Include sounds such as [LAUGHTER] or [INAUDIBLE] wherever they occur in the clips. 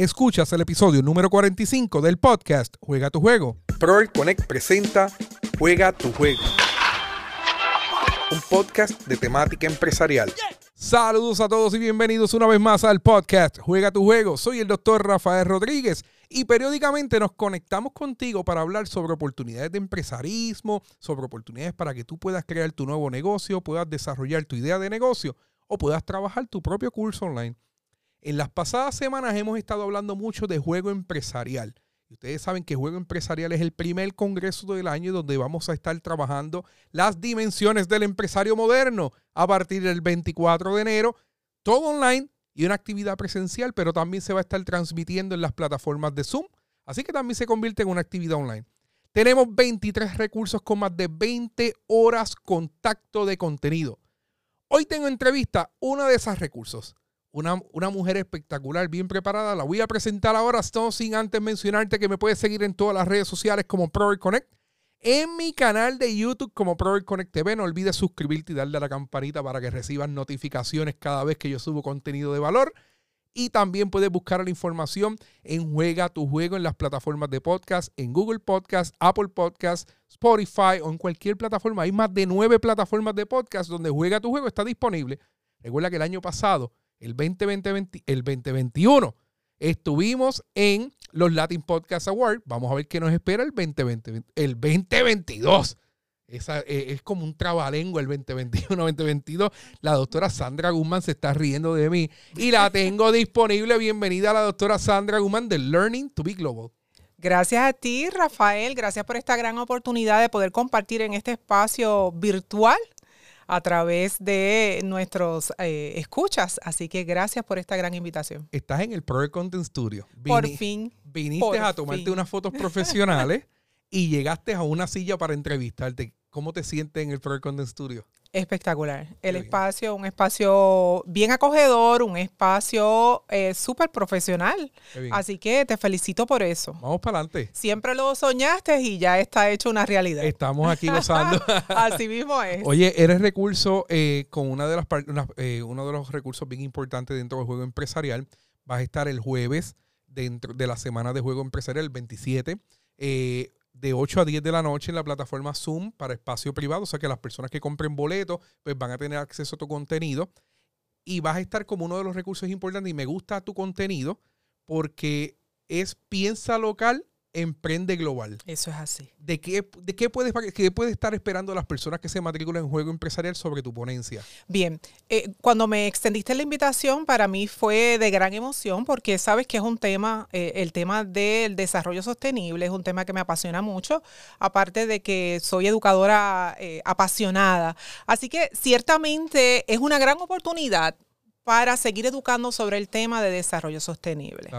Escuchas el episodio número 45 del podcast Juega tu juego. Proel Connect presenta Juega tu juego. Un podcast de temática empresarial. Saludos a todos y bienvenidos una vez más al podcast Juega tu juego. Soy el doctor Rafael Rodríguez y periódicamente nos conectamos contigo para hablar sobre oportunidades de empresarismo, sobre oportunidades para que tú puedas crear tu nuevo negocio, puedas desarrollar tu idea de negocio o puedas trabajar tu propio curso online. En las pasadas semanas hemos estado hablando mucho de juego empresarial. Ustedes saben que Juego Empresarial es el primer congreso del año donde vamos a estar trabajando las dimensiones del empresario moderno a partir del 24 de enero, todo online y una actividad presencial, pero también se va a estar transmitiendo en las plataformas de Zoom, así que también se convierte en una actividad online. Tenemos 23 recursos con más de 20 horas contacto de contenido. Hoy tengo entrevista, uno de esos recursos una, mujer espectacular, bien preparada. La voy a presentar ahora, no sin antes mencionarte que me puedes seguir en todas las redes sociales como Pro Connect. En mi canal de YouTube como Pro Connect TV, no olvides suscribirte y darle a la campanita para que recibas notificaciones cada vez que yo subo contenido de valor. Y también puedes buscar la información en Juega tu Juego en las plataformas de podcast, en Google Podcast, Apple Podcast, Spotify o en cualquier plataforma. Hay más de nueve plataformas de podcast donde Juega tu Juego está disponible. Recuerda que el año pasado el 2020, el 2021. Estuvimos en los Latin Podcast Awards. Vamos a ver qué nos espera el 2020, el 2022. Esa, eh, es como un trabalengo el 2021, 2022. La doctora Sandra Guzmán se está riendo de mí y la tengo [LAUGHS] disponible. Bienvenida a la doctora Sandra Guzmán de Learning to be Global. Gracias a ti, Rafael. Gracias por esta gran oportunidad de poder compartir en este espacio virtual a través de nuestros eh, escuchas. Así que gracias por esta gran invitación. Estás en el Pro Content Studio. por fin. Viniste a tomarte unas fotos profesionales y llegaste a una silla para entrevistarte. ¿Cómo te sientes en el Pro Content Studio? Espectacular. El espacio, un espacio bien acogedor, un espacio eh, súper profesional. Así que te felicito por eso. Vamos para adelante. Siempre lo soñaste y ya está hecho una realidad. Estamos aquí [LAUGHS] gozando. Así mismo es. Oye, eres recurso eh, con una de las eh, uno de los recursos bien importantes dentro del juego empresarial. Vas a estar el jueves dentro de la semana de juego empresarial, el 27. Eh, de 8 a 10 de la noche en la plataforma Zoom para espacio privado, o sea que las personas que compren boletos pues van a tener acceso a tu contenido. Y vas a estar como uno de los recursos importantes y me gusta tu contenido porque es piensa local Emprende Global. Eso es así. ¿De qué, de qué, puedes, qué puede estar esperando las personas que se matriculan en juego empresarial sobre tu ponencia? Bien, eh, cuando me extendiste la invitación, para mí fue de gran emoción porque sabes que es un tema, eh, el tema del desarrollo sostenible es un tema que me apasiona mucho, aparte de que soy educadora eh, apasionada. Así que ciertamente es una gran oportunidad para seguir educando sobre el tema de desarrollo sostenible.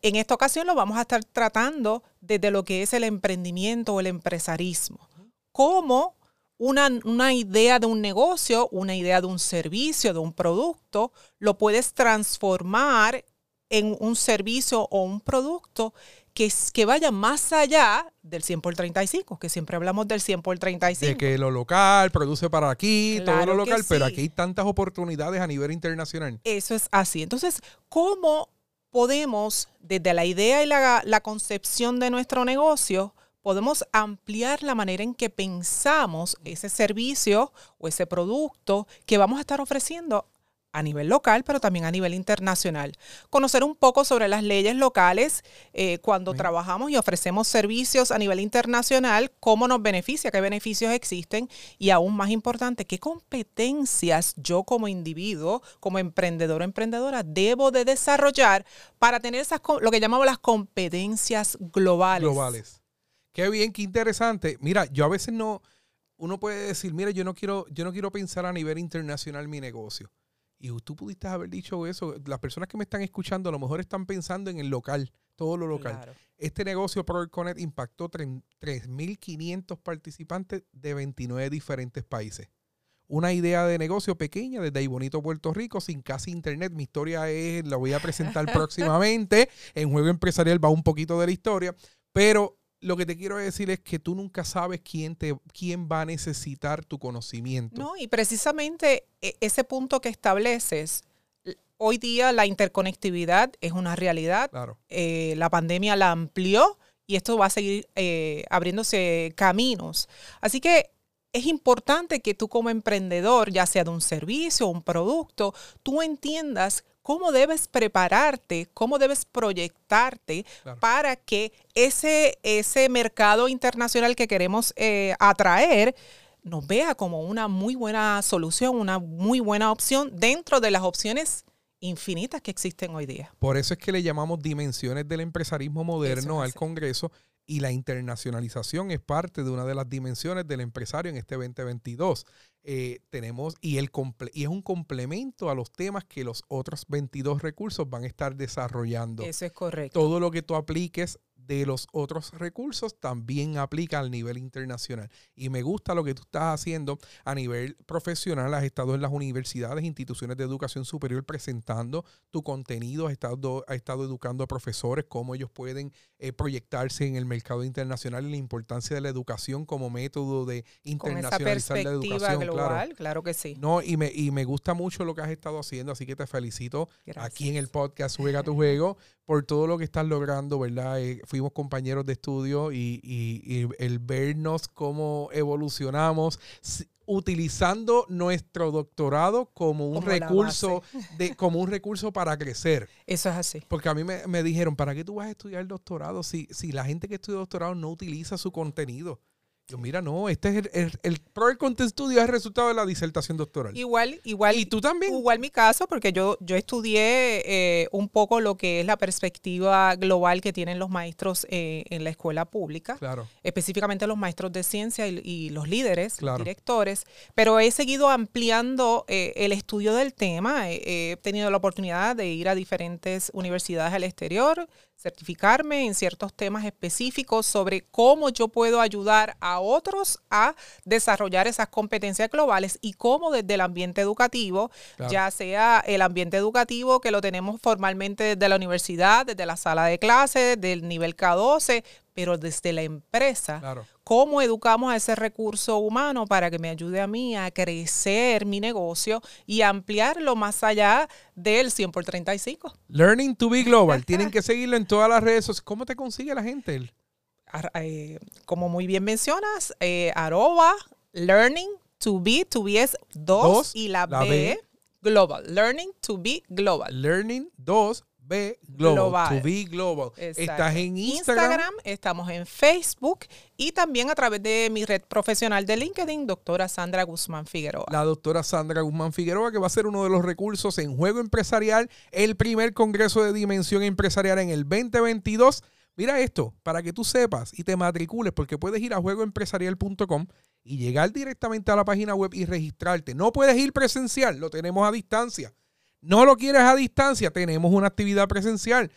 En esta ocasión lo vamos a estar tratando desde lo que es el emprendimiento o el empresarismo. Cómo una, una, idea de un negocio, una idea de un servicio, de un producto, lo puedes transformar en un servicio o un producto que, que vaya más allá del 100 por 35, que siempre hablamos del 100 por 35. De que lo local produce para aquí, todo lo local, pero aquí hay tantas oportunidades a nivel internacional. Eso es así. Entonces, ¿cómo podemos, desde la idea y la, la concepción de nuestro negocio, podemos ampliar la manera en que pensamos ese servicio o ese producto que vamos a estar ofreciendo a nivel local, pero también a nivel internacional. Conocer un poco sobre las leyes locales eh, cuando trabajamos y ofrecemos servicios a nivel internacional, cómo nos beneficia, qué beneficios existen y aún más importante, qué competencias yo como individuo, como emprendedor o emprendedora, debo de desarrollar para tener esas, lo que llamamos las competencias globales. Globales. Qué bien, qué interesante. Mira, yo a veces no, uno puede decir, mira, yo no quiero, yo no quiero pensar a nivel internacional mi negocio y tú pudiste haber dicho eso. Las personas que me están escuchando a lo mejor están pensando en el local, todo lo local. Este negocio ProConnect impactó 3.500 participantes de 29 diferentes países. Una idea de negocio pequeña desde ahí bonito Puerto Rico, sin casi internet. Mi historia es, la voy a presentar [LAUGHS] próximamente. En Juego Empresarial va un poquito de la historia, pero lo que te quiero decir es que tú nunca sabes quién, te, quién va a necesitar tu conocimiento. No, y precisamente e, ese punto que estableces, hoy día la interconectividad es una realidad. Claro. Eh, la pandemia la amplió y esto va a seguir eh, abriéndose caminos. Así que es importante que tú como emprendedor, ya sea de un servicio o un producto, tú entiendas cómo debes prepararte, cómo debes proyectarte para que ese, ese mercado internacional que queremos eh, atraer nos vea como una muy buena solución, una muy buena opción dentro de las opciones infinitas que existen hoy día. Por eso es que le llamamos dimensiones del empresarismo moderno al Congreso y la internacionalización es parte de una de las dimensiones del empresario en este 2022. Eh, tenemos y, el y es un complemento a los temas que los otros 22 recursos van a estar desarrollando. Eso es correcto. Todo lo que tú apliques de los otros recursos también aplica al nivel internacional. Y me gusta lo que tú estás haciendo a nivel profesional. Has estado en las universidades, instituciones de educación superior presentando tu contenido, has estado, has estado educando a profesores, cómo ellos pueden eh, proyectarse en el mercado internacional y la importancia de la educación como método de internacionalizar la educación. Global, claro. que sí. No, y me, y me gusta mucho lo que has estado haciendo, así que te felicito aquí en el podcast Juega tu Juego por todo lo que estás logrando, ¿verdad? Eh, fuimos compañeros de estudio y, el vernos cómo evolucionamos utilizando nuestro doctorado como un recurso de como un recurso para crecer. Eso es así. Porque a mí me, dijeron, ¿para qué tú vas a estudiar doctorado si, si la gente que estudia doctorado no utiliza su contenido? Mira, no, este es el, el, el Pro Content Studio es el resultado de la disertación doctoral. Igual, igual. ¿Y tú también? Igual mi caso, porque yo, yo estudié eh, un poco lo que es la perspectiva global que tienen los maestros eh, en la escuela pública. Claro. Específicamente los maestros de ciencia y, los líderes, los directores. Pero he seguido ampliando eh, el estudio del tema. he tenido la oportunidad de ir a diferentes universidades al exterior, certificarme en ciertos temas específicos sobre cómo yo puedo ayudar a otros a desarrollar esas competencias globales y cómo desde el ambiente educativo, ya sea el ambiente educativo que lo tenemos formalmente desde la universidad, desde la sala de clases, del nivel K12, pero desde la empresa, cómo educamos a ese recurso humano para que me ayude a mí a crecer mi negocio y ampliarlo más allá del 100 por 35. Learning to be global. [LAUGHS] Tienen que seguirlo en todas las redes sociales. ¿Cómo te consigue la gente? Eh, como muy bien mencionas, eh, arroba learning to be, to be es 2 y la, B, global. Learning to be global. Learning 2 B Global, To Be Global. Estás en Instagram? Estamos en Facebook y también a través de mi red profesional de LinkedIn, doctora Sandra Guzmán Figueroa. La doctora Sandra Guzmán Figueroa, que va a ser uno de los recursos en Juego Empresarial, el primer Congreso de Dimensión Empresarial en el 2022. Mira esto, para que tú sepas y te matricules, porque puedes ir a juegoempresarial.com y llegar directamente a la página web y registrarte. No puedes ir presencial, lo tenemos a distancia. No lo quieres a distancia, tenemos una actividad presencial.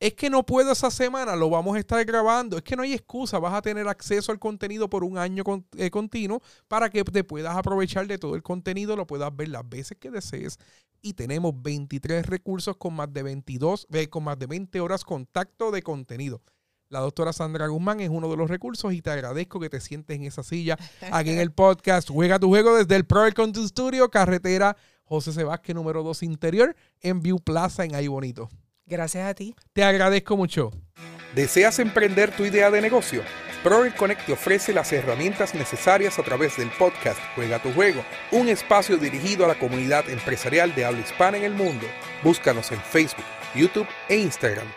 Es que no puedo esa semana, lo vamos a estar grabando. Es que no hay excusa, vas a tener acceso al contenido por un año eh, continuo para que te puedas aprovechar de todo el contenido, lo puedas ver las veces que desees. Y tenemos 23 recursos con más de 22, eh, con más de 20 horas contacto de contenido. La doctora Sandra Guzmán es uno de los recursos y te agradezco que te sientes en esa silla aquí en el podcast. Juega tu juego desde el Pro Content Studio, carretera José Sebasque, número 2 interior, en View Plaza en Ahí Bonito. Gracias a ti. Te agradezco mucho. ¿Deseas emprender tu idea de negocio? Proel Connect te ofrece las herramientas necesarias a través del podcast Juega tu Juego, un espacio dirigido a la comunidad empresarial de habla hispana en el mundo. Búscanos en Facebook, YouTube e Instagram